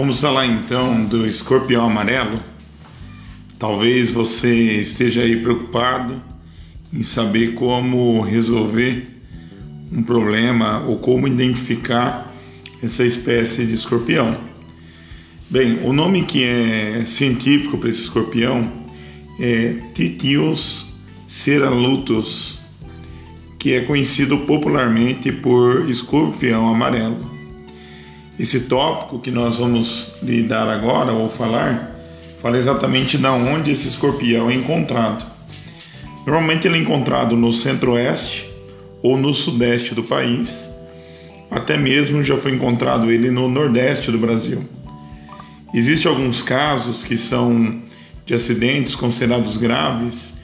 Vamos falar então do escorpião amarelo. Talvez você esteja aí preocupado em saber como resolver um problema ou como identificar essa espécie de escorpião. Bem, o nome que é científico para esse escorpião é Titius ceralutus, que é conhecido popularmente por escorpião amarelo. Esse tópico que nós vamos lidar agora ou falar, fala exatamente da onde esse escorpião é encontrado. Normalmente ele é encontrado no centro-oeste ou no sudeste do país, até mesmo já foi encontrado ele no nordeste do Brasil. Existem alguns casos que são de acidentes considerados graves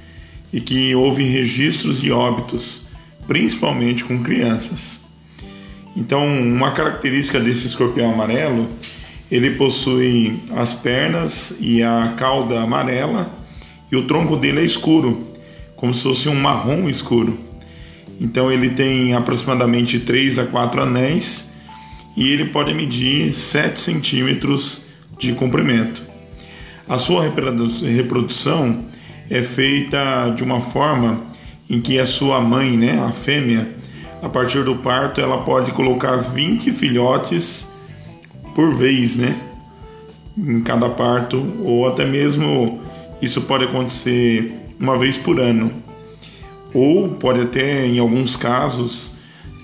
e que houve registros de óbitos, principalmente com crianças. Então, uma característica desse escorpião amarelo, ele possui as pernas e a cauda amarela e o tronco dele é escuro, como se fosse um marrom escuro. Então ele tem aproximadamente 3 a 4 anéis e ele pode medir 7 centímetros de comprimento. A sua reprodução é feita de uma forma em que a sua mãe, né, a fêmea, a partir do parto, ela pode colocar 20 filhotes por vez, né? Em cada parto, ou até mesmo isso pode acontecer uma vez por ano. Ou pode até, em alguns casos,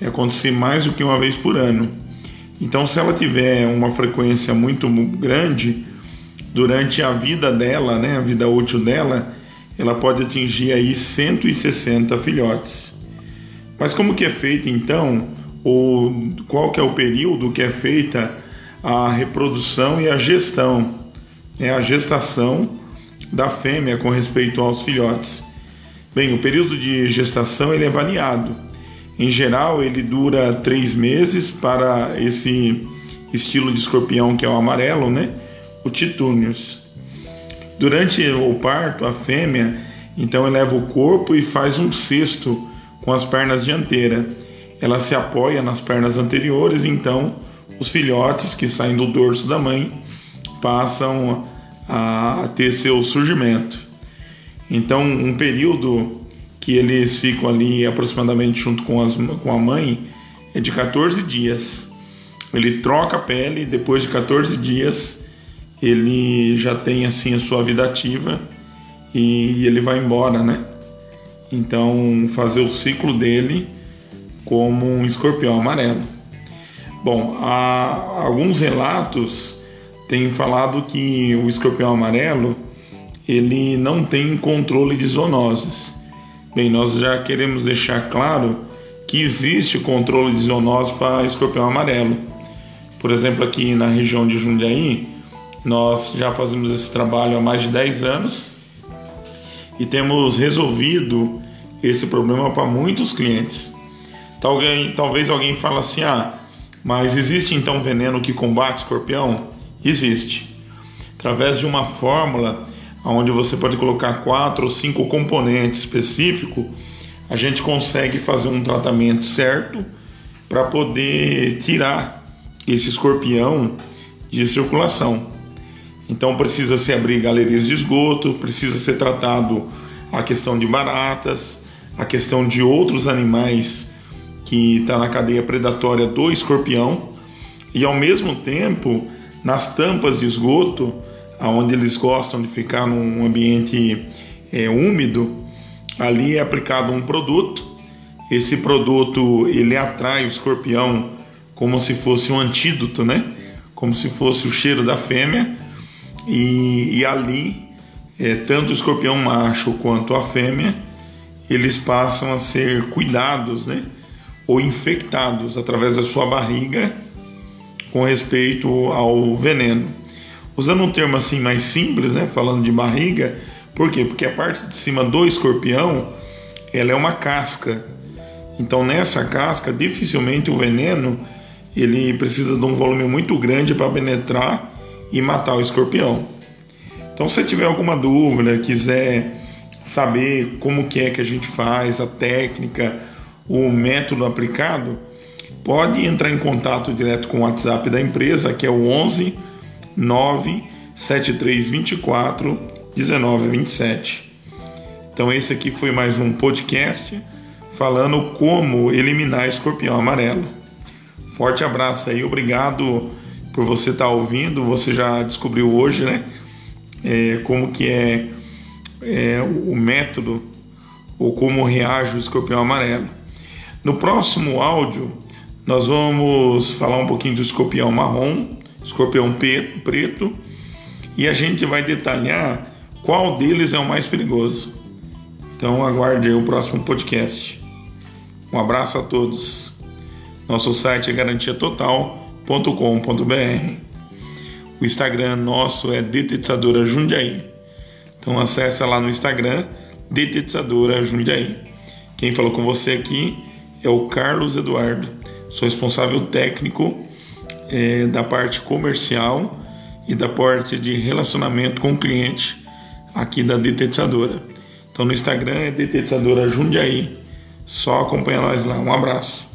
acontecer mais do que uma vez por ano. Então, se ela tiver uma frequência muito grande durante a vida dela, né, a vida útil dela, ela pode atingir aí 160 filhotes. Mas como que é feita então, ou qual que é o período que é feita a reprodução e a gestão, né, a gestação da fêmea com respeito aos filhotes? Bem, o período de gestação ele é variado. Em geral, ele dura três meses para esse estilo de escorpião que é o amarelo, né? O titúnios. Durante o parto, a fêmea então eleva o corpo e faz um cesto com as pernas dianteiras. Ela se apoia nas pernas anteriores, então os filhotes que saem do dorso da mãe passam a ter seu surgimento. Então, um período que eles ficam ali aproximadamente junto com, as, com a mãe é de 14 dias. Ele troca a pele, depois de 14 dias ele já tem assim a sua vida ativa e ele vai embora, né? Então, fazer o ciclo dele como um escorpião amarelo. Bom, há alguns relatos têm falado que o escorpião amarelo ele não tem controle de zoonoses. Bem, nós já queremos deixar claro que existe controle de zoonose para escorpião amarelo. Por exemplo, aqui na região de Jundiaí, nós já fazemos esse trabalho há mais de 10 anos e temos resolvido esse problema para muitos clientes. Talvez alguém fale assim: ah, mas existe então veneno que combate escorpião? Existe. Através de uma fórmula onde você pode colocar quatro ou cinco componentes específicos, a gente consegue fazer um tratamento certo para poder tirar esse escorpião de circulação. Então precisa se abrir galerias de esgoto, precisa ser tratado a questão de baratas, a questão de outros animais que está na cadeia predatória do escorpião e ao mesmo tempo nas tampas de esgoto onde eles gostam de ficar num ambiente é, úmido, ali é aplicado um produto. Esse produto ele atrai o escorpião como se fosse um antídoto, né? Como se fosse o cheiro da fêmea. E, e ali, é, tanto o escorpião macho quanto a fêmea, eles passam a ser cuidados, né? Ou infectados através da sua barriga com respeito ao veneno. Usando um termo assim mais simples, né, falando de barriga, por quê? Porque a parte de cima do escorpião, ela é uma casca. Então nessa casca, dificilmente o veneno ele precisa de um volume muito grande para penetrar e matar o escorpião. Então se tiver alguma dúvida, quiser saber como que é que a gente faz, a técnica, o método aplicado, pode entrar em contato direto com o WhatsApp da empresa, que é o 11 97324 1927. Então esse aqui foi mais um podcast falando como eliminar escorpião amarelo. Forte abraço aí, obrigado por você estar tá ouvindo. Você já descobriu hoje, né? É, como que é, é o método ou como reage o escorpião amarelo. No próximo áudio, nós vamos falar um pouquinho do escorpião marrom, escorpião preto, e a gente vai detalhar qual deles é o mais perigoso. Então aguarde o próximo podcast. Um abraço a todos. Nosso site é garantiatotal.com.br. O Instagram nosso é Detetizadora Jundiaí. Então acessa lá no Instagram Detetizadora Jundiaí. Quem falou com você aqui é o Carlos Eduardo. Sou responsável técnico é, da parte comercial e da parte de relacionamento com o cliente aqui da Detetizadora. Então no Instagram é Detetizadora Jundiaí. Só acompanha nós lá. Um abraço.